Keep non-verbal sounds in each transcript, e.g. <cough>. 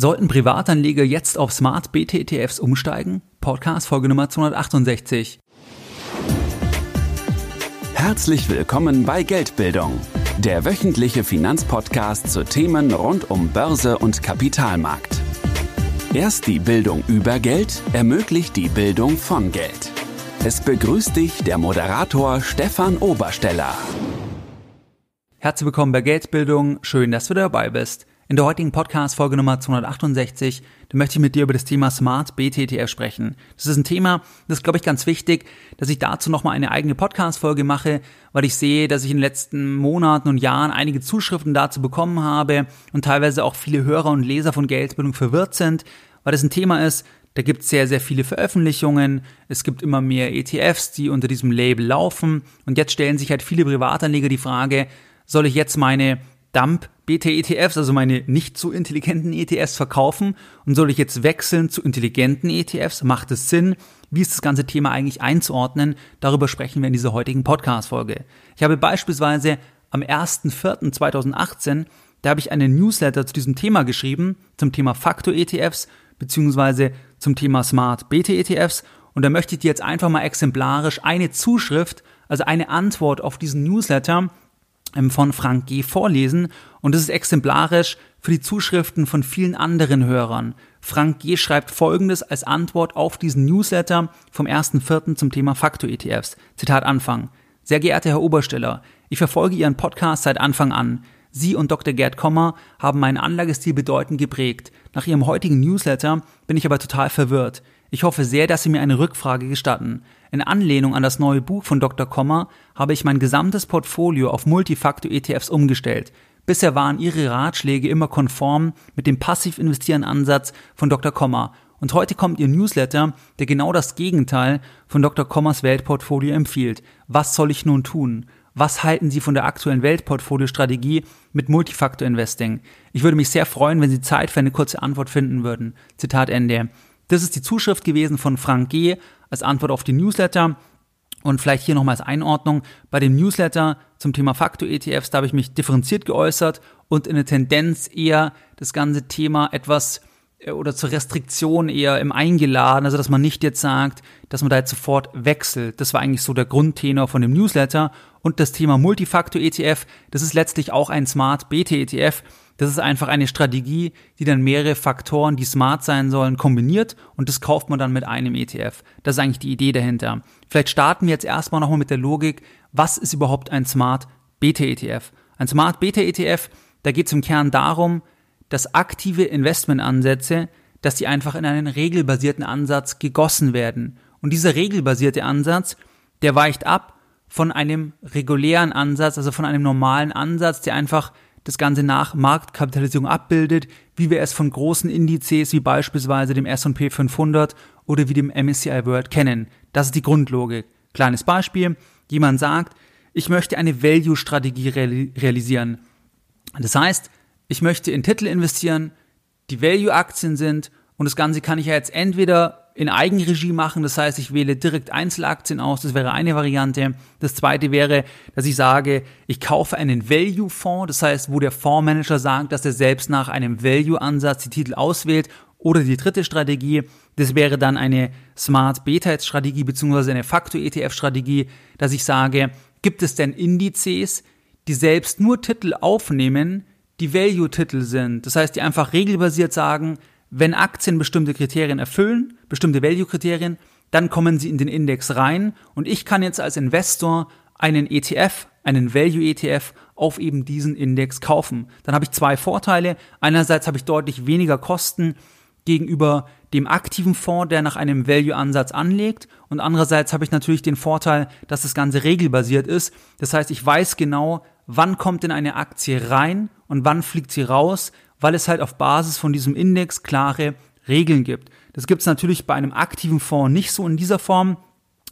Sollten Privatanleger jetzt auf Smart BT-ETFs umsteigen? Podcast Folge Nummer 268. Herzlich willkommen bei Geldbildung, der wöchentliche Finanzpodcast zu Themen rund um Börse und Kapitalmarkt. Erst die Bildung über Geld ermöglicht die Bildung von Geld. Es begrüßt dich der Moderator Stefan Obersteller. Herzlich willkommen bei Geldbildung, schön, dass du dabei bist. In der heutigen Podcast-Folge Nummer 268, da möchte ich mit dir über das Thema Smart BTTF sprechen. Das ist ein Thema, das ist, glaube ich, ganz wichtig, dass ich dazu nochmal eine eigene Podcast-Folge mache, weil ich sehe, dass ich in den letzten Monaten und Jahren einige Zuschriften dazu bekommen habe und teilweise auch viele Hörer und Leser von Geldbildung verwirrt sind, weil das ein Thema ist, da gibt es sehr, sehr viele Veröffentlichungen. Es gibt immer mehr ETFs, die unter diesem Label laufen. Und jetzt stellen sich halt viele Privatanleger die Frage, soll ich jetzt meine Dump BT-ETFs, also meine nicht so intelligenten ETFs verkaufen und soll ich jetzt wechseln zu intelligenten ETFs? Macht es Sinn? Wie ist das ganze Thema eigentlich einzuordnen? Darüber sprechen wir in dieser heutigen Podcast-Folge. Ich habe beispielsweise am 1.4.2018, da habe ich einen Newsletter zu diesem Thema geschrieben, zum Thema Faktor-ETFs, beziehungsweise zum Thema Smart BT-ETFs und da möchte ich dir jetzt einfach mal exemplarisch eine Zuschrift, also eine Antwort auf diesen Newsletter von Frank G. vorlesen und das ist exemplarisch für die Zuschriften von vielen anderen Hörern. Frank G. schreibt folgendes als Antwort auf diesen Newsletter vom 1.4. zum Thema Faktor-ETFs. Zitat Anfang. Sehr geehrter Herr Obersteller, ich verfolge Ihren Podcast seit Anfang an. Sie und Dr. Gerd Kommer haben meinen Anlagestil bedeutend geprägt. Nach Ihrem heutigen Newsletter bin ich aber total verwirrt. Ich hoffe sehr, dass Sie mir eine Rückfrage gestatten. In Anlehnung an das neue Buch von Dr. Kommer habe ich mein gesamtes Portfolio auf Multifaktor-ETFs umgestellt. Bisher waren Ihre Ratschläge immer konform mit dem passiv investieren Ansatz von Dr. Kommer. Und heute kommt Ihr Newsletter, der genau das Gegenteil von Dr. Kommers Weltportfolio empfiehlt. Was soll ich nun tun? Was halten Sie von der aktuellen Weltportfolio-Strategie mit Multifaktor Investing? Ich würde mich sehr freuen, wenn Sie Zeit für eine kurze Antwort finden würden. Zitat Ende. Das ist die Zuschrift gewesen von Frank G. als Antwort auf die Newsletter. Und vielleicht hier nochmal als Einordnung. Bei dem Newsletter zum Thema Faktor-ETFs, da habe ich mich differenziert geäußert und in der Tendenz eher das ganze Thema etwas äh, oder zur Restriktion eher im Eingeladen, also dass man nicht jetzt sagt, dass man da jetzt sofort wechselt. Das war eigentlich so der Grundtenor von dem Newsletter. Und das Thema Multifaktor-ETF, das ist letztlich auch ein Smart BT-ETF. Das ist einfach eine Strategie, die dann mehrere Faktoren, die smart sein sollen, kombiniert und das kauft man dann mit einem ETF. Das ist eigentlich die Idee dahinter. Vielleicht starten wir jetzt erstmal nochmal mit der Logik, was ist überhaupt ein Smart Beta-ETF? Ein Smart Beta-ETF, da geht es im Kern darum, dass aktive Investmentansätze, dass die einfach in einen regelbasierten Ansatz gegossen werden. Und dieser regelbasierte Ansatz, der weicht ab von einem regulären Ansatz, also von einem normalen Ansatz, der einfach das Ganze nach Marktkapitalisierung abbildet, wie wir es von großen Indizes wie beispielsweise dem S&P 500 oder wie dem MSCI World kennen. Das ist die Grundlogik. Kleines Beispiel. Jemand sagt, ich möchte eine Value-Strategie realisieren. Das heißt, ich möchte in Titel investieren, die Value-Aktien sind und das Ganze kann ich ja jetzt entweder in Eigenregie machen. Das heißt, ich wähle direkt Einzelaktien aus. Das wäre eine Variante. Das zweite wäre, dass ich sage, ich kaufe einen Value-Fonds. Das heißt, wo der Fondsmanager sagt, dass er selbst nach einem Value-Ansatz die Titel auswählt. Oder die dritte Strategie, das wäre dann eine Smart Beta-Strategie beziehungsweise eine Faktor-ETF-Strategie, dass ich sage, gibt es denn Indizes, die selbst nur Titel aufnehmen, die Value-Titel sind. Das heißt, die einfach regelbasiert sagen, wenn Aktien bestimmte Kriterien erfüllen, bestimmte Value-Kriterien, dann kommen sie in den Index rein und ich kann jetzt als Investor einen ETF, einen Value-ETF auf eben diesen Index kaufen. Dann habe ich zwei Vorteile. Einerseits habe ich deutlich weniger Kosten gegenüber dem aktiven Fonds, der nach einem Value-Ansatz anlegt. Und andererseits habe ich natürlich den Vorteil, dass das Ganze regelbasiert ist. Das heißt, ich weiß genau, wann kommt denn eine Aktie rein und wann fliegt sie raus weil es halt auf Basis von diesem Index klare Regeln gibt. Das gibt es natürlich bei einem aktiven Fonds nicht so in dieser Form,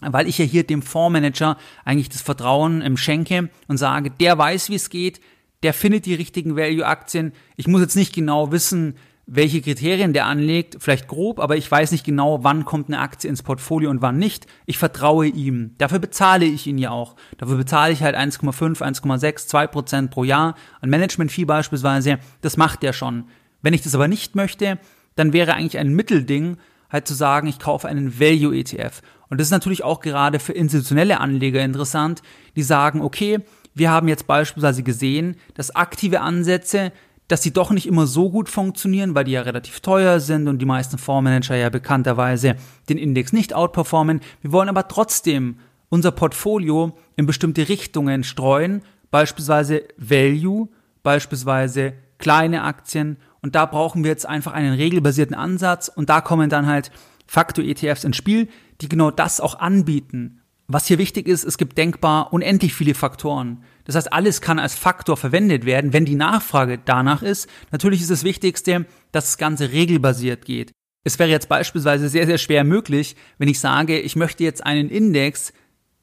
weil ich ja hier dem Fondsmanager eigentlich das Vertrauen ähm, schenke und sage, der weiß, wie es geht, der findet die richtigen Value-Aktien. Ich muss jetzt nicht genau wissen, welche Kriterien der anlegt, vielleicht grob, aber ich weiß nicht genau, wann kommt eine Aktie ins Portfolio und wann nicht. Ich vertraue ihm. Dafür bezahle ich ihn ja auch. Dafür bezahle ich halt 1,5, 1,6, 2 Prozent pro Jahr an Management-Fee beispielsweise. Das macht er schon. Wenn ich das aber nicht möchte, dann wäre eigentlich ein Mittelding, halt zu sagen, ich kaufe einen Value ETF. Und das ist natürlich auch gerade für institutionelle Anleger interessant, die sagen, okay, wir haben jetzt beispielsweise gesehen, dass aktive Ansätze, dass die doch nicht immer so gut funktionieren, weil die ja relativ teuer sind und die meisten Fondsmanager ja bekannterweise den Index nicht outperformen. Wir wollen aber trotzdem unser Portfolio in bestimmte Richtungen streuen, beispielsweise Value, beispielsweise kleine Aktien und da brauchen wir jetzt einfach einen regelbasierten Ansatz und da kommen dann halt Faktor-ETFs ins Spiel, die genau das auch anbieten. Was hier wichtig ist, es gibt denkbar unendlich viele Faktoren. Das heißt, alles kann als Faktor verwendet werden, wenn die Nachfrage danach ist. Natürlich ist das Wichtigste, dass das Ganze regelbasiert geht. Es wäre jetzt beispielsweise sehr, sehr schwer möglich, wenn ich sage, ich möchte jetzt einen Index,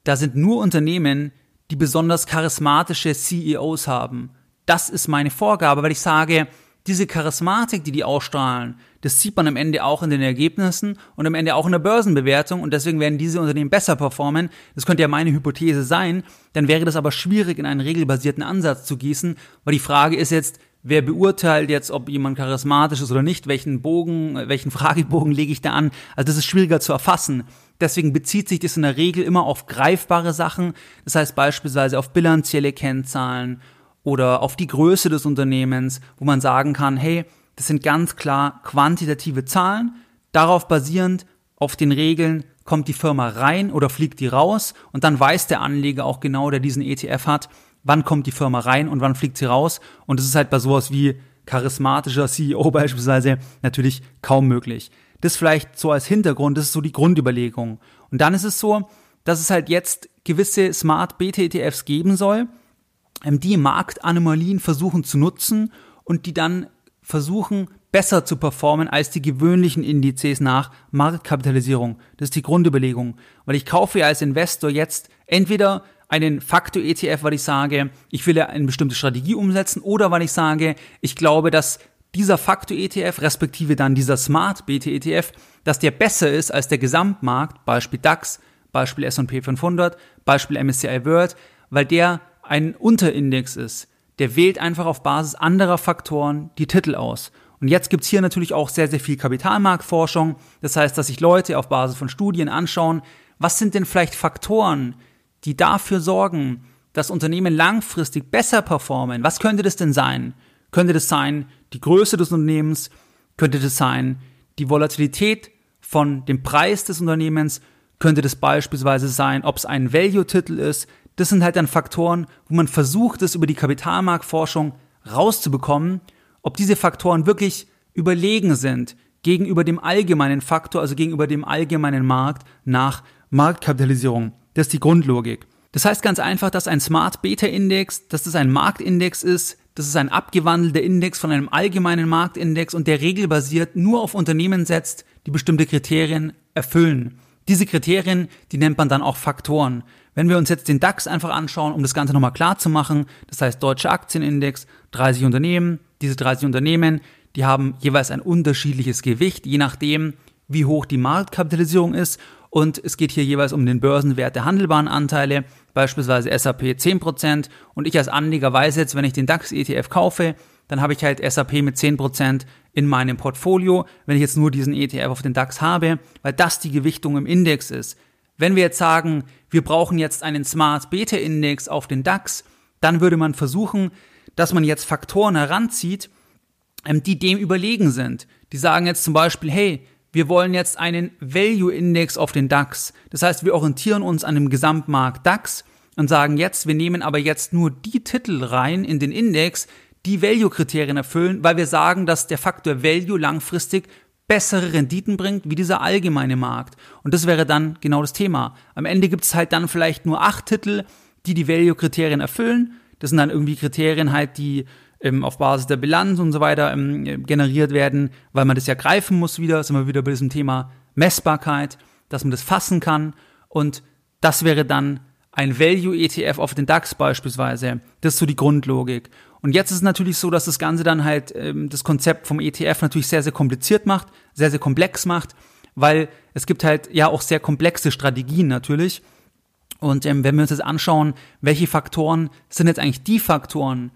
da sind nur Unternehmen, die besonders charismatische CEOs haben. Das ist meine Vorgabe, weil ich sage, diese Charismatik, die die ausstrahlen, das sieht man am Ende auch in den Ergebnissen und am Ende auch in der Börsenbewertung und deswegen werden diese Unternehmen besser performen. Das könnte ja meine Hypothese sein. Dann wäre das aber schwierig, in einen regelbasierten Ansatz zu gießen, weil die Frage ist jetzt, wer beurteilt jetzt, ob jemand charismatisch ist oder nicht, welchen Bogen, welchen <laughs> Fragebogen lege ich da an. Also das ist schwieriger zu erfassen. Deswegen bezieht sich das in der Regel immer auf greifbare Sachen. Das heißt beispielsweise auf bilanzielle Kennzahlen oder auf die Größe des Unternehmens, wo man sagen kann, hey, das sind ganz klar quantitative Zahlen. Darauf basierend auf den Regeln kommt die Firma rein oder fliegt die raus und dann weiß der Anleger auch genau, der diesen ETF hat, wann kommt die Firma rein und wann fliegt sie raus. Und das ist halt bei sowas wie charismatischer CEO <laughs> beispielsweise natürlich kaum möglich. Das vielleicht so als Hintergrund, das ist so die Grundüberlegung. Und dann ist es so, dass es halt jetzt gewisse Smart Beta ETFs geben soll, ähm, die Marktanomalien versuchen zu nutzen und die dann versuchen, besser zu performen als die gewöhnlichen Indizes nach Marktkapitalisierung. Das ist die Grundüberlegung. Weil ich kaufe ja als Investor jetzt entweder einen Faktor-ETF, weil ich sage, ich will ja eine bestimmte Strategie umsetzen, oder weil ich sage, ich glaube, dass dieser Faktor-ETF, respektive dann dieser Smart-BT-ETF, dass der besser ist als der Gesamtmarkt, Beispiel DAX, Beispiel S&P 500, Beispiel MSCI World, weil der ein Unterindex ist, der wählt einfach auf Basis anderer Faktoren die Titel aus. Und jetzt gibt's hier natürlich auch sehr, sehr viel Kapitalmarktforschung. Das heißt, dass sich Leute auf Basis von Studien anschauen, was sind denn vielleicht Faktoren, die dafür sorgen, dass Unternehmen langfristig besser performen. Was könnte das denn sein? Könnte das sein die Größe des Unternehmens? Könnte das sein die Volatilität von dem Preis des Unternehmens? Könnte das beispielsweise sein, ob es ein Value-Titel ist, das sind halt dann Faktoren, wo man versucht, es über die Kapitalmarktforschung rauszubekommen, ob diese Faktoren wirklich überlegen sind gegenüber dem allgemeinen Faktor, also gegenüber dem allgemeinen Markt nach Marktkapitalisierung. Das ist die Grundlogik. Das heißt ganz einfach, dass ein Smart Beta Index, dass das ein Marktindex ist, das ist ein abgewandelter Index von einem allgemeinen Marktindex und der regelbasiert nur auf Unternehmen setzt, die bestimmte Kriterien erfüllen. Diese Kriterien, die nennt man dann auch Faktoren. Wenn wir uns jetzt den DAX einfach anschauen, um das Ganze nochmal klar zu machen, das heißt Deutsche Aktienindex, 30 Unternehmen, diese 30 Unternehmen, die haben jeweils ein unterschiedliches Gewicht, je nachdem, wie hoch die Marktkapitalisierung ist. Und es geht hier jeweils um den Börsenwert der handelbaren Anteile, beispielsweise SAP 10%. Und ich als Anleger weiß jetzt, wenn ich den DAX ETF kaufe, dann habe ich halt SAP mit 10% in meinem Portfolio, wenn ich jetzt nur diesen ETF auf den DAX habe, weil das die Gewichtung im Index ist. Wenn wir jetzt sagen, wir brauchen jetzt einen Smart Beta Index auf den DAX, dann würde man versuchen, dass man jetzt Faktoren heranzieht, ähm, die dem überlegen sind. Die sagen jetzt zum Beispiel, hey, wir wollen jetzt einen Value Index auf den DAX. Das heißt, wir orientieren uns an dem Gesamtmarkt DAX und sagen jetzt, wir nehmen aber jetzt nur die Titel rein in den Index, die Value-Kriterien erfüllen, weil wir sagen, dass der Faktor Value langfristig bessere Renditen bringt wie dieser allgemeine Markt. Und das wäre dann genau das Thema. Am Ende gibt es halt dann vielleicht nur acht Titel, die die Value-Kriterien erfüllen. Das sind dann irgendwie Kriterien halt, die ähm, auf Basis der Bilanz und so weiter ähm, generiert werden, weil man das ja greifen muss wieder. Sind wir wieder bei diesem Thema Messbarkeit, dass man das fassen kann. Und das wäre dann ein Value-ETF auf den DAX beispielsweise. Das ist so die Grundlogik. Und jetzt ist es natürlich so, dass das Ganze dann halt ähm, das Konzept vom ETF natürlich sehr, sehr kompliziert macht, sehr, sehr komplex macht, weil es gibt halt ja auch sehr komplexe Strategien natürlich. Und ähm, wenn wir uns jetzt anschauen, welche Faktoren sind jetzt eigentlich die Faktoren,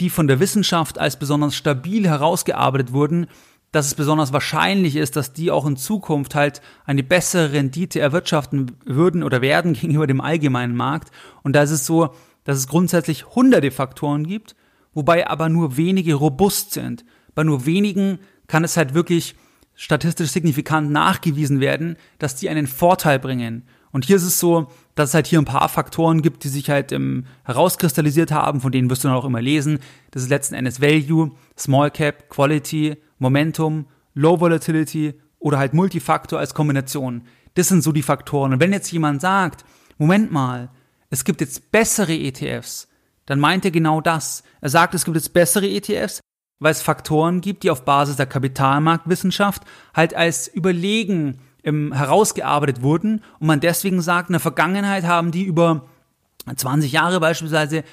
die von der Wissenschaft als besonders stabil herausgearbeitet wurden, dass es besonders wahrscheinlich ist, dass die auch in Zukunft halt eine bessere Rendite erwirtschaften würden oder werden <laughs> gegenüber dem allgemeinen Markt. Und da ist es so, dass es grundsätzlich hunderte Faktoren gibt, wobei aber nur wenige robust sind. Bei nur wenigen kann es halt wirklich statistisch signifikant nachgewiesen werden, dass die einen Vorteil bringen. Und hier ist es so, dass es halt hier ein paar Faktoren gibt, die sich halt ähm, herauskristallisiert haben, von denen wirst du dann auch immer lesen. Das ist letzten Endes Value, Small Cap, Quality, Momentum, Low Volatility oder halt Multifaktor als Kombination. Das sind so die Faktoren. Und wenn jetzt jemand sagt, Moment mal, es gibt jetzt bessere ETFs, dann meint er genau das. Er sagt, es gibt jetzt bessere ETFs, weil es Faktoren gibt, die auf Basis der Kapitalmarktwissenschaft halt als überlegen ähm, herausgearbeitet wurden und man deswegen sagt, in der Vergangenheit haben die über 20 Jahre beispielsweise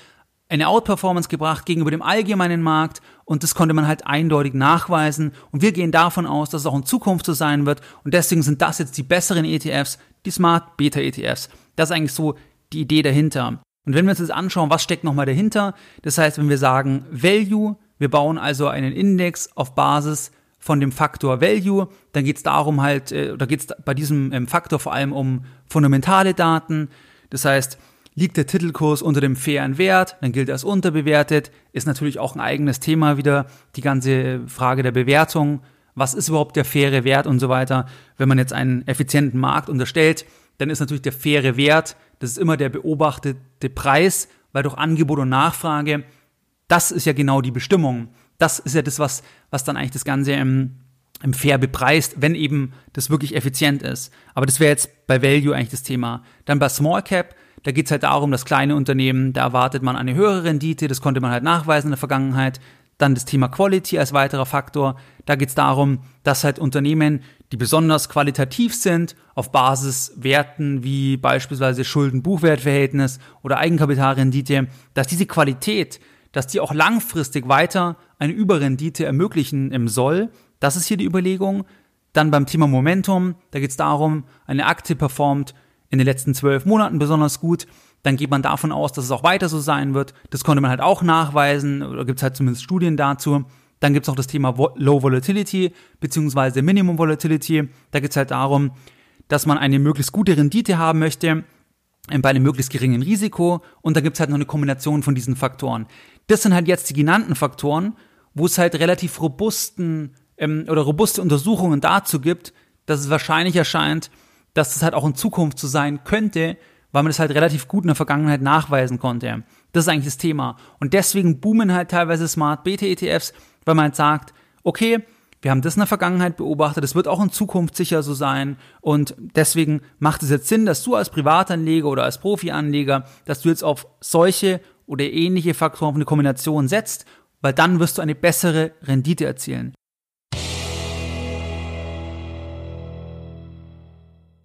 eine Outperformance gebracht gegenüber dem allgemeinen Markt und das konnte man halt eindeutig nachweisen und wir gehen davon aus, dass es auch in Zukunft so sein wird und deswegen sind das jetzt die besseren ETFs, die Smart Beta ETFs. Das ist eigentlich so die Idee dahinter. Und wenn wir uns jetzt anschauen, was steckt nochmal dahinter, das heißt, wenn wir sagen Value, wir bauen also einen Index auf Basis von dem Faktor Value, dann geht es darum halt, äh, oder geht es bei diesem ähm, Faktor vor allem um fundamentale Daten. Das heißt, liegt der Titelkurs unter dem fairen Wert, dann gilt er als unterbewertet, ist natürlich auch ein eigenes Thema wieder, die ganze Frage der Bewertung, was ist überhaupt der faire Wert und so weiter. Wenn man jetzt einen effizienten Markt unterstellt, dann ist natürlich der faire Wert, das ist immer der beobachtete Preis, weil durch Angebot und Nachfrage, das ist ja genau die Bestimmung. Das ist ja das, was, was dann eigentlich das Ganze im, im fair bepreist, wenn eben das wirklich effizient ist. Aber das wäre jetzt bei Value eigentlich das Thema. Dann bei Small Cap, da geht es halt darum, dass kleine Unternehmen, da erwartet man eine höhere Rendite, das konnte man halt nachweisen in der Vergangenheit. Dann das Thema Quality als weiterer Faktor. Da geht es darum, dass halt Unternehmen, die besonders qualitativ sind, auf Basis Werten wie beispielsweise Schulden-Buchwertverhältnis oder Eigenkapitalrendite, dass diese Qualität, dass die auch langfristig weiter eine Überrendite ermöglichen im Soll. Das ist hier die Überlegung. Dann beim Thema Momentum, da geht es darum, eine Aktie performt in den letzten zwölf Monaten besonders gut dann geht man davon aus, dass es auch weiter so sein wird. Das konnte man halt auch nachweisen, oder gibt es halt zumindest Studien dazu. Dann gibt es auch das Thema Low Volatility beziehungsweise Minimum Volatility. Da geht es halt darum, dass man eine möglichst gute Rendite haben möchte ähm, bei einem möglichst geringen Risiko. Und da gibt es halt noch eine Kombination von diesen Faktoren. Das sind halt jetzt die genannten Faktoren, wo es halt relativ robusten ähm, oder robuste Untersuchungen dazu gibt, dass es wahrscheinlich erscheint, dass es halt auch in Zukunft so sein könnte, weil man das halt relativ gut in der Vergangenheit nachweisen konnte. Das ist eigentlich das Thema. Und deswegen boomen halt teilweise Smart Beta ETFs, weil man sagt, okay, wir haben das in der Vergangenheit beobachtet, es wird auch in Zukunft sicher so sein und deswegen macht es jetzt Sinn, dass du als Privatanleger oder als Profianleger, dass du jetzt auf solche oder ähnliche Faktoren auf eine Kombination setzt, weil dann wirst du eine bessere Rendite erzielen.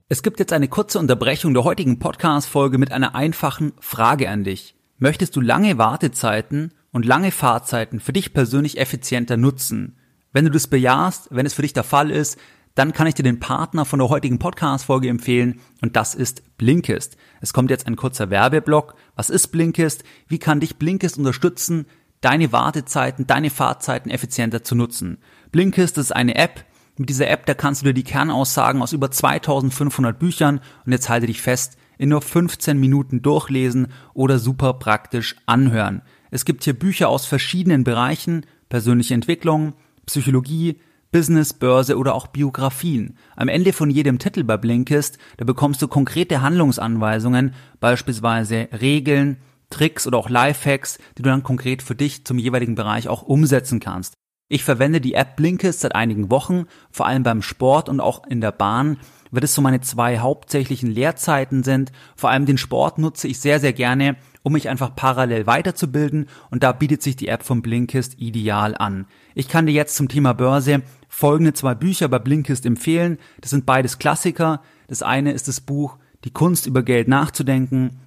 Es gibt jetzt eine kurze Unterbrechung der heutigen Podcast-Folge mit einer einfachen Frage an dich. Möchtest du lange Wartezeiten und lange Fahrzeiten für dich persönlich effizienter nutzen? Wenn du das bejahst, wenn es für dich der Fall ist, dann kann ich dir den Partner von der heutigen Podcast-Folge empfehlen und das ist Blinkist. Es kommt jetzt ein kurzer Werbeblock. Was ist Blinkist? Wie kann dich Blinkist unterstützen, deine Wartezeiten, deine Fahrzeiten effizienter zu nutzen? Blinkist ist eine App, mit dieser App, da kannst du dir die Kernaussagen aus über 2500 Büchern und jetzt halte dich fest, in nur 15 Minuten durchlesen oder super praktisch anhören. Es gibt hier Bücher aus verschiedenen Bereichen, persönliche Entwicklung, Psychologie, Business, Börse oder auch Biografien. Am Ende von jedem Titel bei Blinkist, da bekommst du konkrete Handlungsanweisungen, beispielsweise Regeln, Tricks oder auch Lifehacks, die du dann konkret für dich zum jeweiligen Bereich auch umsetzen kannst. Ich verwende die App Blinkist seit einigen Wochen, vor allem beim Sport und auch in der Bahn, weil das so meine zwei hauptsächlichen Lehrzeiten sind. Vor allem den Sport nutze ich sehr, sehr gerne, um mich einfach parallel weiterzubilden und da bietet sich die App von Blinkist ideal an. Ich kann dir jetzt zum Thema Börse folgende zwei Bücher bei Blinkist empfehlen. Das sind beides Klassiker. Das eine ist das Buch Die Kunst über Geld nachzudenken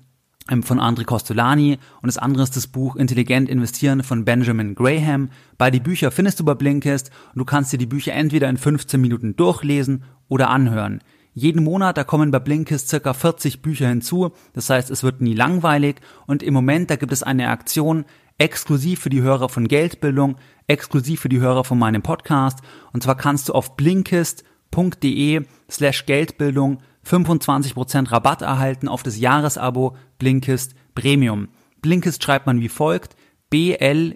ähm, von André Costolani und das andere ist das Buch Intelligent investieren von Benjamin Graham. Beide Bücher findest du bei Blinkist und du kannst dir die Bücher entweder in 15 Minuten durchlesen oder anhören. Jeden Monat, da kommen bei Blinkist circa 40 Bücher hinzu, das heißt, es wird nie langweilig und im Moment, da gibt es eine Aktion, exklusiv für die Hörer von Geldbildung, exklusiv für die Hörer von meinem Podcast. Und zwar kannst du auf blinkist.de slash Geldbildung 25% Rabatt erhalten auf das Jahresabo Blinkist Premium. Blinkist schreibt man wie folgt, B-L-I-N-K-I-S-T.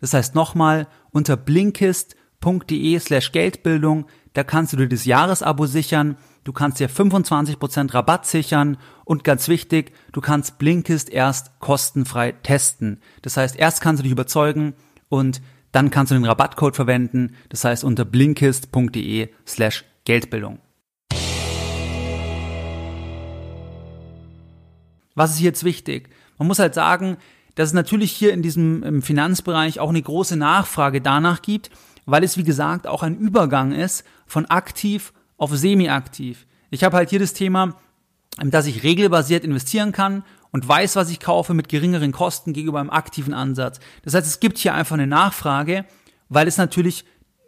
Das heißt nochmal unter blinkist.de slash Geldbildung, da kannst du dir das Jahresabo sichern, du kannst dir 25% Rabatt sichern und ganz wichtig, du kannst Blinkist erst kostenfrei testen. Das heißt, erst kannst du dich überzeugen und dann kannst du den Rabattcode verwenden, das heißt unter blinkist.de slash Geldbildung. Was ist jetzt wichtig? Man muss halt sagen, dass es natürlich hier in diesem Finanzbereich auch eine große Nachfrage danach gibt, weil es wie gesagt auch ein Übergang ist von aktiv auf semi-aktiv. Ich habe halt hier das Thema, dass ich regelbasiert investieren kann und weiß, was ich kaufe mit geringeren Kosten gegenüber einem aktiven Ansatz. Das heißt, es gibt hier einfach eine Nachfrage, weil es natürlich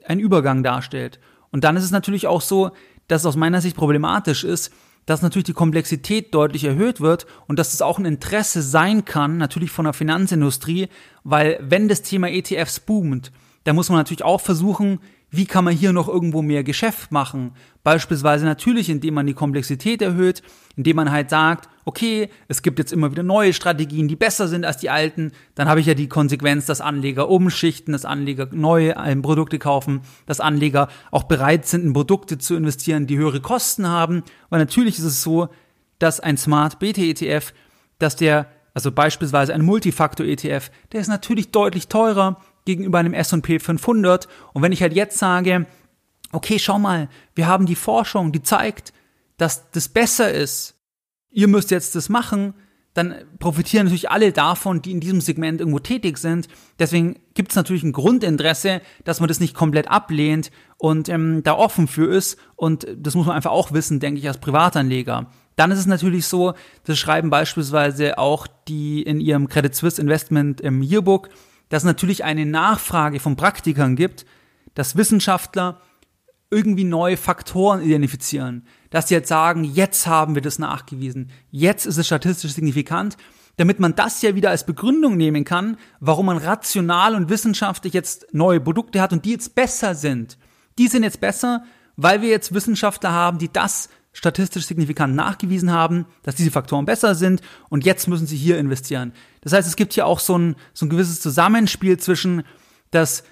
einen Übergang darstellt. Und dann ist es natürlich auch so, dass es aus meiner Sicht problematisch ist, dass natürlich die Komplexität deutlich erhöht wird und dass es auch ein Interesse sein kann, natürlich von der Finanzindustrie, weil wenn das Thema ETFs boomt, dann muss man natürlich auch versuchen, wie kann man hier noch irgendwo mehr Geschäft machen? Beispielsweise natürlich, indem man die Komplexität erhöht, indem man halt sagt, okay, es gibt jetzt immer wieder neue Strategien, die besser sind als die alten. Dann habe ich ja die Konsequenz, dass Anleger umschichten, dass Anleger neue ähm, Produkte kaufen, dass Anleger auch bereit sind, in Produkte zu investieren, die höhere Kosten haben. Weil natürlich ist es so, dass ein Smart BT ETF, dass der, also beispielsweise ein Multifaktor ETF, der ist natürlich deutlich teurer gegenüber einem S&P 500. Und wenn ich halt jetzt sage, okay, schau mal, wir haben die Forschung, die zeigt, dass das besser ist. Ihr müsst jetzt das machen, dann profitieren natürlich alle davon, die in diesem Segment irgendwo tätig sind. Deswegen gibt es natürlich ein Grundinteresse, dass man das nicht komplett ablehnt und ähm, da offen für ist. Und das muss man einfach auch wissen, denke ich, als Privatanleger. Dann ist es natürlich so, das schreiben beispielsweise auch die in ihrem Credit Suisse Investment im Yearbook, dass es natürlich eine Nachfrage von Praktikern gibt, dass Wissenschaftler irgendwie neue Faktoren identifizieren, dass sie jetzt sagen, jetzt haben wir das nachgewiesen, jetzt ist es statistisch signifikant, damit man das ja wieder als Begründung nehmen kann, warum man rational und wissenschaftlich jetzt neue Produkte hat und die jetzt besser sind. Die sind jetzt besser, weil wir jetzt Wissenschaftler haben, die das statistisch signifikant nachgewiesen haben, dass diese Faktoren besser sind und jetzt müssen sie hier investieren. Das heißt, es gibt hier auch so ein, so ein gewisses Zusammenspiel zwischen, dass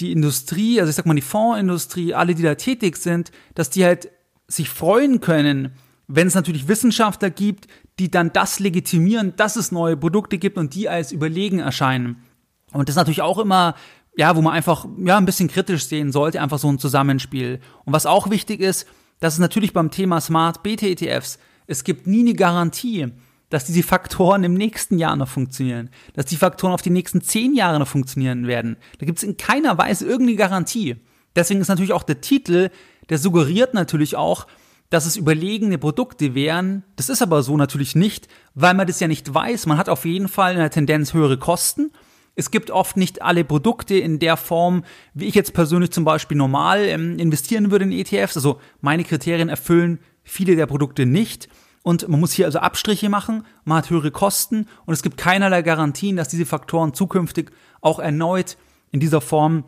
die Industrie, also ich sag mal die Fondsindustrie, alle, die da tätig sind, dass die halt sich freuen können, wenn es natürlich Wissenschaftler gibt, die dann das legitimieren, dass es neue Produkte gibt und die als überlegen erscheinen. Und das ist natürlich auch immer, ja, wo man einfach, ja, ein bisschen kritisch sehen sollte, einfach so ein Zusammenspiel. Und was auch wichtig ist, das ist natürlich beim Thema Smart BT-ETFs. Es gibt nie eine Garantie, dass diese Faktoren im nächsten Jahr noch funktionieren, dass die Faktoren auf die nächsten zehn Jahre noch funktionieren werden. Da gibt es in keiner Weise irgendeine Garantie. Deswegen ist natürlich auch der Titel, der suggeriert natürlich auch, dass es überlegene Produkte wären. Das ist aber so natürlich nicht, weil man das ja nicht weiß. Man hat auf jeden Fall in der Tendenz höhere Kosten es gibt oft nicht alle Produkte in der Form, wie ich jetzt persönlich zum Beispiel normal ähm, investieren würde in ETFs. Also meine Kriterien erfüllen viele der Produkte nicht. Und man muss hier also Abstriche machen, man hat höhere Kosten und es gibt keinerlei Garantien, dass diese Faktoren zukünftig auch erneut in dieser Form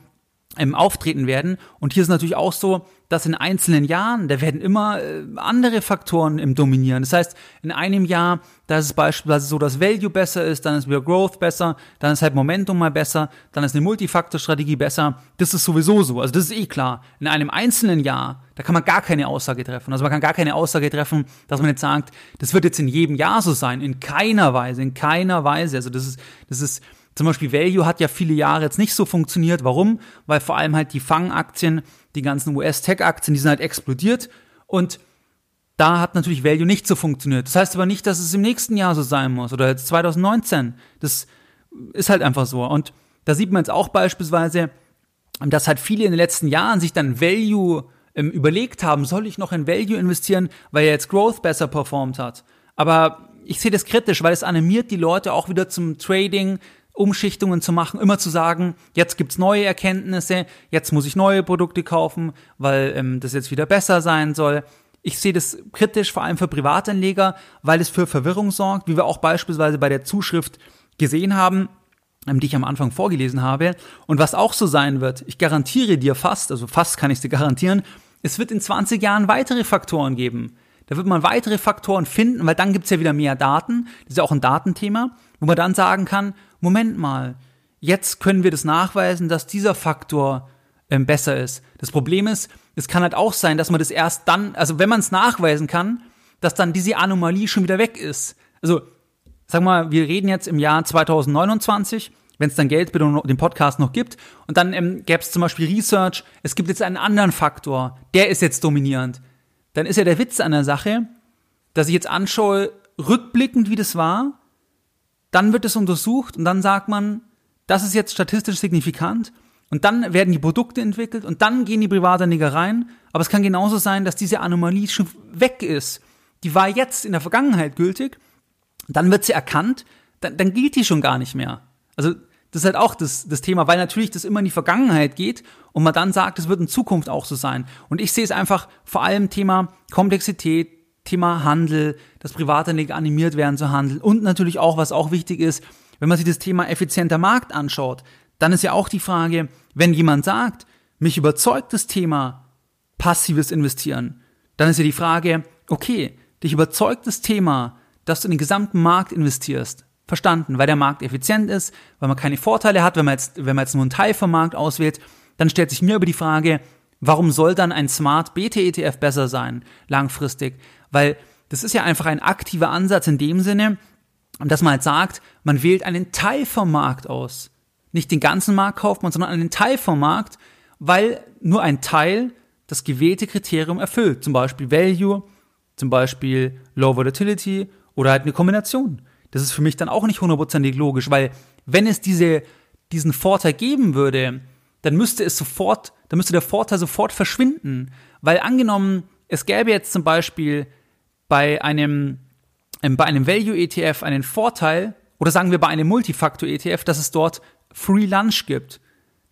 ähm, auftreten werden. Und hier ist natürlich auch so, dass in einzelnen Jahren, da werden immer äh, andere Faktoren im dominieren. Das heißt, in einem Jahr, da ist es beispielsweise so, dass Value besser ist, dann ist wieder Growth besser, dann ist halt Momentum mal besser, dann ist eine Multifaktor-Strategie besser. Das ist sowieso so. Also das ist eh klar. In einem einzelnen Jahr, da kann man gar keine Aussage treffen. Also man kann gar keine Aussage treffen, dass man jetzt sagt, das wird jetzt in jedem Jahr so sein. In keiner Weise, in keiner Weise. Also das ist, das ist, zum Beispiel Value hat ja viele Jahre jetzt nicht so funktioniert. Warum? Weil vor allem halt die Fang-Aktien, die ganzen US-Tech-Aktien, die sind halt explodiert und da hat natürlich Value nicht so funktioniert. Das heißt aber nicht, dass es im nächsten Jahr so sein muss oder jetzt 2019. Das ist halt einfach so. Und da sieht man jetzt auch beispielsweise, dass halt viele in den letzten Jahren sich dann Value ähm, überlegt haben, soll ich noch in Value investieren, weil ja jetzt Growth besser performt hat. Aber ich sehe das kritisch, weil es animiert die Leute auch wieder zum Trading, Umschichtungen zu machen, immer zu sagen, jetzt gibt's neue Erkenntnisse, jetzt muss ich neue Produkte kaufen, weil ähm, das jetzt wieder besser sein soll. Ich sehe das kritisch, vor allem für Privatanleger, weil es für Verwirrung sorgt, wie wir auch beispielsweise bei der Zuschrift gesehen haben, ähm, die ich am Anfang vorgelesen habe. Und was auch so sein wird, ich garantiere dir fast, also fast kann ich dir garantieren, es wird in 20 Jahren weitere Faktoren geben. Da wird man weitere Faktoren finden, weil dann gibt's ja wieder mehr Daten. Das ist ja auch ein Datenthema, wo man dann sagen kann, Moment mal, jetzt können wir das nachweisen, dass dieser Faktor ähm, besser ist. Das Problem ist, es kann halt auch sein, dass man das erst dann, also wenn man es nachweisen kann, dass dann diese Anomalie schon wieder weg ist. Also, sag mal, wir reden jetzt im Jahr 2029, wenn es dann Geldbildung den Podcast noch gibt, und dann ähm, gäbe es zum Beispiel Research, es gibt jetzt einen anderen Faktor, der ist jetzt dominierend. Dann ist ja der Witz an der Sache, dass ich jetzt anschaue, rückblickend, wie das war, dann wird es untersucht und dann sagt man, das ist jetzt statistisch signifikant und dann werden die Produkte entwickelt und dann gehen die Privatanleger rein. Aber es kann genauso sein, dass diese Anomalie schon weg ist. Die war jetzt in der Vergangenheit gültig. Dann wird sie erkannt. Dann, dann gilt die schon gar nicht mehr. Also das ist halt auch das, das Thema, weil natürlich das immer in die Vergangenheit geht und man dann sagt, es wird in Zukunft auch so sein. Und ich sehe es einfach vor allem Thema Komplexität, Thema Handel, dass Privatanleger animiert werden zu handeln und natürlich auch, was auch wichtig ist, wenn man sich das Thema effizienter Markt anschaut, dann ist ja auch die Frage, wenn jemand sagt, mich überzeugt das Thema passives Investieren, dann ist ja die Frage, okay, dich überzeugt das Thema, dass du in den gesamten Markt investierst. Verstanden, weil der Markt effizient ist, weil man keine Vorteile hat, wenn man jetzt, wenn man jetzt nur einen Teil vom Markt auswählt, dann stellt sich mir über die Frage, warum soll dann ein Smart BT-ETF besser sein, langfristig? Weil das ist ja einfach ein aktiver Ansatz in dem Sinne, dass man halt sagt, man wählt einen Teil vom Markt aus nicht den ganzen Markt kauft man, sondern einen Teil vom Markt, weil nur ein Teil das gewählte Kriterium erfüllt. Zum Beispiel Value, zum Beispiel Low Volatility oder halt eine Kombination. Das ist für mich dann auch nicht hundertprozentig logisch, weil wenn es diese, diesen Vorteil geben würde, dann müsste es sofort, dann müsste der Vorteil sofort verschwinden. Weil angenommen, es gäbe jetzt zum Beispiel bei einem, ähm, bei einem Value ETF einen Vorteil, oder sagen wir bei einem Multifaktor ETF, dass es dort Free Lunch gibt,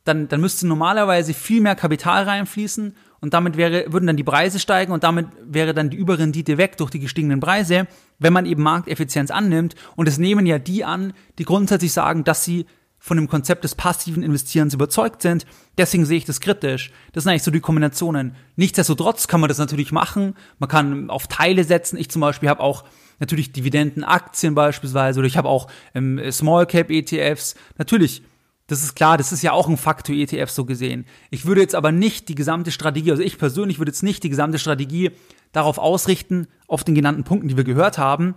dann, dann müsste normalerweise viel mehr Kapital reinfließen und damit wäre, würden dann die Preise steigen und damit wäre dann die Überrendite weg durch die gestiegenen Preise, wenn man eben Markteffizienz annimmt. Und es nehmen ja die an, die grundsätzlich sagen, dass sie von dem Konzept des passiven Investierens überzeugt sind. Deswegen sehe ich das kritisch. Das sind eigentlich so die Kombinationen. Nichtsdestotrotz kann man das natürlich machen. Man kann auf Teile setzen. Ich zum Beispiel habe auch natürlich Dividendenaktien beispielsweise oder ich habe auch ähm, Small Cap ETFs. Natürlich das ist klar, das ist ja auch ein Faktor ETF so gesehen. Ich würde jetzt aber nicht die gesamte Strategie, also ich persönlich würde jetzt nicht die gesamte Strategie darauf ausrichten, auf den genannten Punkten, die wir gehört haben,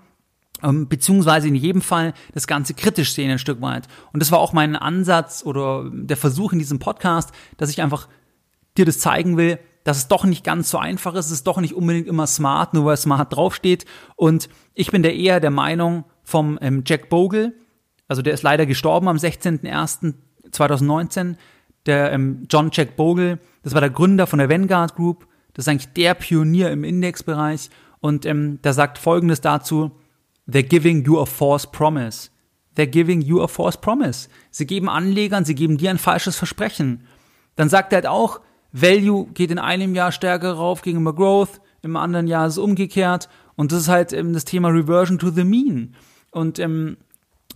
beziehungsweise in jedem Fall das Ganze kritisch sehen ein Stück weit. Und das war auch mein Ansatz oder der Versuch in diesem Podcast, dass ich einfach dir das zeigen will, dass es doch nicht ganz so einfach ist, es ist doch nicht unbedingt immer smart, nur weil smart draufsteht. Und ich bin der eher der Meinung vom ähm, Jack Bogle, also der ist leider gestorben am 16.01.2019, der ähm, John Jack Bogle, das war der Gründer von der Vanguard Group, das ist eigentlich der Pionier im Indexbereich. Und ähm, der sagt folgendes dazu, they're giving you a false promise. They're giving you a false promise. Sie geben Anlegern, sie geben dir ein falsches Versprechen. Dann sagt er halt auch, Value geht in einem Jahr stärker rauf gegenüber Growth, im anderen Jahr ist es umgekehrt. Und das ist halt ähm, das Thema Reversion to the Mean. Und ähm,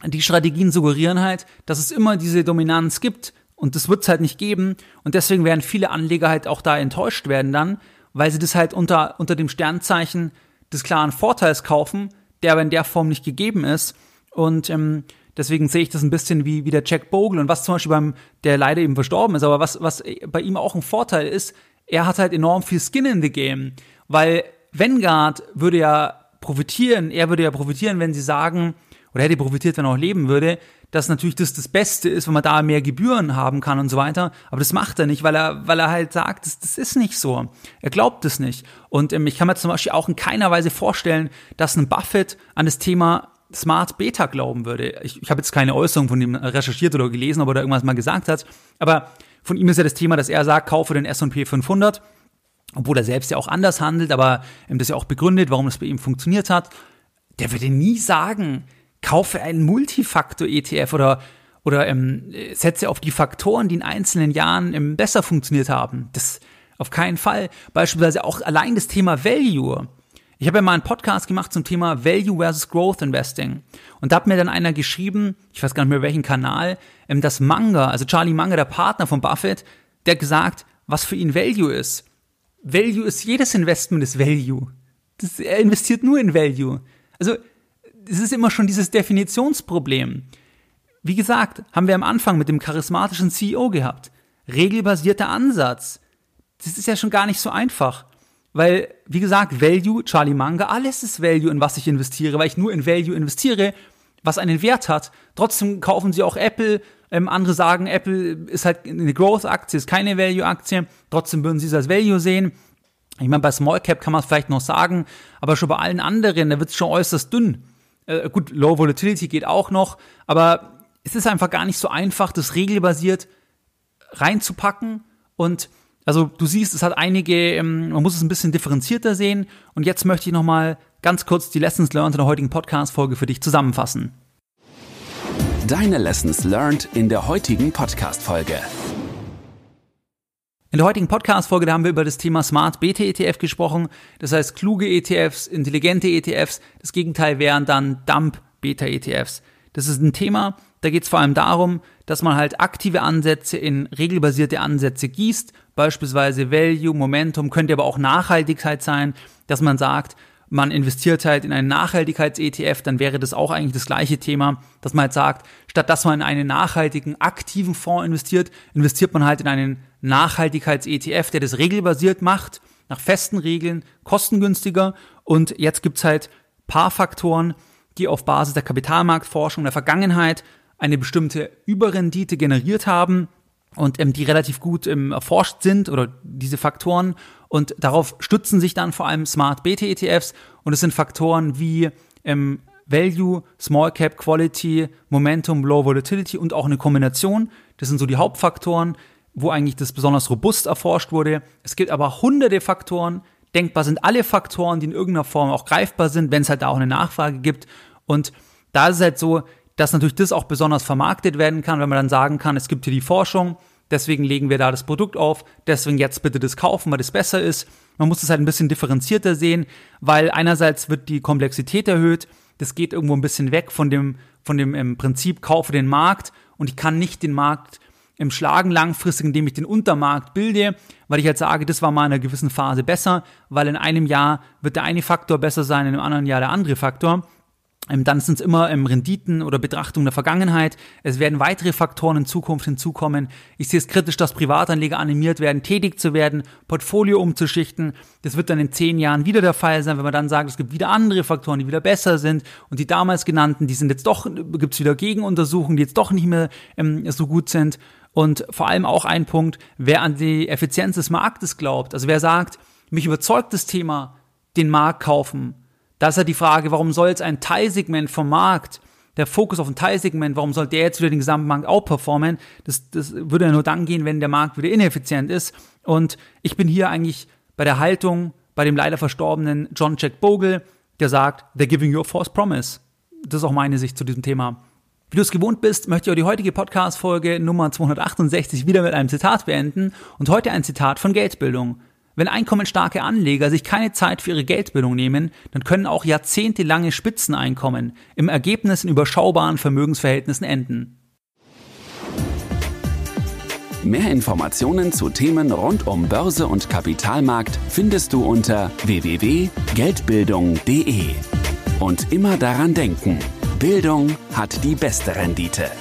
die Strategien suggerieren halt, dass es immer diese Dominanz gibt und das wird es halt nicht geben und deswegen werden viele Anleger halt auch da enttäuscht werden dann, weil sie das halt unter, unter dem Sternzeichen des klaren Vorteils kaufen, der aber in der Form nicht gegeben ist. Und ähm, deswegen sehe ich das ein bisschen wie, wie der Jack Bogle und was zum Beispiel beim, der leider eben verstorben ist, aber was, was bei ihm auch ein Vorteil ist, er hat halt enorm viel Skin in the Game, weil Vanguard würde ja profitieren, er würde ja profitieren, wenn sie sagen, oder hätte profitiert, wenn er auch leben würde, dass natürlich das das Beste ist, wenn man da mehr Gebühren haben kann und so weiter. Aber das macht er nicht, weil er, weil er halt sagt, das, das ist nicht so. Er glaubt es nicht. Und ähm, ich kann mir zum Beispiel auch in keiner Weise vorstellen, dass ein Buffett an das Thema Smart Beta glauben würde. Ich, ich habe jetzt keine Äußerung von ihm recherchiert oder gelesen, ob er da irgendwas mal gesagt hat. Aber von ihm ist ja das Thema, dass er sagt, kaufe den S&P 500 obwohl er selbst ja auch anders handelt, aber ähm, das ja auch begründet, warum das bei ihm funktioniert hat. Der würde nie sagen, kaufe einen Multifaktor-ETF oder, oder ähm, setze auf die Faktoren, die in einzelnen Jahren ähm, besser funktioniert haben. Das auf keinen Fall. Beispielsweise auch allein das Thema Value. Ich habe ja mal einen Podcast gemacht zum Thema Value versus Growth Investing. Und da hat mir dann einer geschrieben, ich weiß gar nicht mehr welchen Kanal, ähm, dass Manga, also Charlie Manga, der Partner von Buffett, der gesagt, was für ihn Value ist. Value ist, jedes Investment ist Value. Das, er investiert nur in Value. Also, es ist immer schon dieses Definitionsproblem. Wie gesagt, haben wir am Anfang mit dem charismatischen CEO gehabt. Regelbasierter Ansatz. Das ist ja schon gar nicht so einfach. Weil, wie gesagt, Value, Charlie Manga, alles ist Value, in was ich investiere, weil ich nur in Value investiere, was einen Wert hat. Trotzdem kaufen sie auch Apple. Ähm, andere sagen, Apple ist halt eine Growth-Aktie, ist keine Value-Aktie. Trotzdem würden sie es als Value sehen. Ich meine, bei Small Cap kann man es vielleicht noch sagen, aber schon bei allen anderen, da wird es schon äußerst dünn. Äh, gut, Low Volatility geht auch noch, aber es ist einfach gar nicht so einfach, das regelbasiert reinzupacken und also du siehst, es hat einige, ähm, man muss es ein bisschen differenzierter sehen. Und jetzt möchte ich nochmal ganz kurz die Lessons learned in der heutigen Podcast-Folge für dich zusammenfassen. Deine Lessons learned in der heutigen Podcast-Folge. In der heutigen Podcast-Folge haben wir über das Thema Smart BT-ETF gesprochen. Das heißt, kluge ETFs, intelligente ETFs. Das Gegenteil wären dann Dump Beta-ETFs. Das ist ein Thema, da geht es vor allem darum, dass man halt aktive Ansätze in regelbasierte Ansätze gießt, beispielsweise Value, Momentum, könnte aber auch Nachhaltigkeit sein, dass man sagt, man investiert halt in einen Nachhaltigkeits-ETF, dann wäre das auch eigentlich das gleiche Thema, dass man halt sagt, statt dass man in einen nachhaltigen, aktiven Fonds investiert, investiert man halt in einen Nachhaltigkeits-ETF, der das regelbasiert macht, nach festen Regeln, kostengünstiger. Und jetzt gibt's halt paar Faktoren, die auf Basis der Kapitalmarktforschung der Vergangenheit eine bestimmte Überrendite generiert haben und ähm, die relativ gut ähm, erforscht sind oder diese Faktoren und darauf stützen sich dann vor allem Smart Beta ETFs und es sind Faktoren wie ähm, Value, Small Cap Quality, Momentum, Low Volatility und auch eine Kombination. Das sind so die Hauptfaktoren, wo eigentlich das besonders robust erforscht wurde. Es gibt aber hunderte Faktoren. Denkbar sind alle Faktoren, die in irgendeiner Form auch greifbar sind, wenn es halt da auch eine Nachfrage gibt. Und da ist es halt so, dass natürlich das auch besonders vermarktet werden kann, wenn man dann sagen kann, es gibt hier die Forschung, deswegen legen wir da das Produkt auf, deswegen jetzt bitte das kaufen, weil das besser ist. Man muss das halt ein bisschen differenzierter sehen, weil einerseits wird die Komplexität erhöht, das geht irgendwo ein bisschen weg von dem, von dem im Prinzip kaufe den Markt und ich kann nicht den Markt im Schlagen langfristig, indem ich den Untermarkt bilde, weil ich halt sage, das war mal in einer gewissen Phase besser, weil in einem Jahr wird der eine Faktor besser sein, in einem anderen Jahr der andere Faktor. Ähm, dann sind es immer ähm, Renditen oder Betrachtung der Vergangenheit. Es werden weitere Faktoren in Zukunft hinzukommen. Ich sehe es kritisch, dass Privatanleger animiert werden, tätig zu werden, Portfolio umzuschichten. Das wird dann in zehn Jahren wieder der Fall sein, wenn man dann sagt, es gibt wieder andere Faktoren, die wieder besser sind. Und die damals genannten, die sind jetzt doch, gibt es wieder Gegenuntersuchungen, die jetzt doch nicht mehr ähm, so gut sind. Und vor allem auch ein Punkt, wer an die Effizienz des Marktes glaubt. Also wer sagt, mich überzeugt das Thema, den Markt kaufen, da ist ja die Frage, warum soll jetzt ein Teilsegment vom Markt, der Fokus auf ein Teilsegment, warum soll der jetzt wieder den gesamten Markt outperformen? Das, das würde ja nur dann gehen, wenn der Markt wieder ineffizient ist. Und ich bin hier eigentlich bei der Haltung bei dem leider verstorbenen John Jack Bogle, der sagt, they're giving you a false promise. Das ist auch meine Sicht zu diesem Thema. Wie du es gewohnt bist, möchte ich auch die heutige Podcast-Folge Nummer 268 wieder mit einem Zitat beenden und heute ein Zitat von Geldbildung. Wenn einkommensstarke Anleger sich keine Zeit für ihre Geldbildung nehmen, dann können auch jahrzehntelange Spitzeneinkommen im Ergebnis in überschaubaren Vermögensverhältnissen enden. Mehr Informationen zu Themen rund um Börse und Kapitalmarkt findest du unter www.geldbildung.de. Und immer daran denken, Bildung hat die beste Rendite.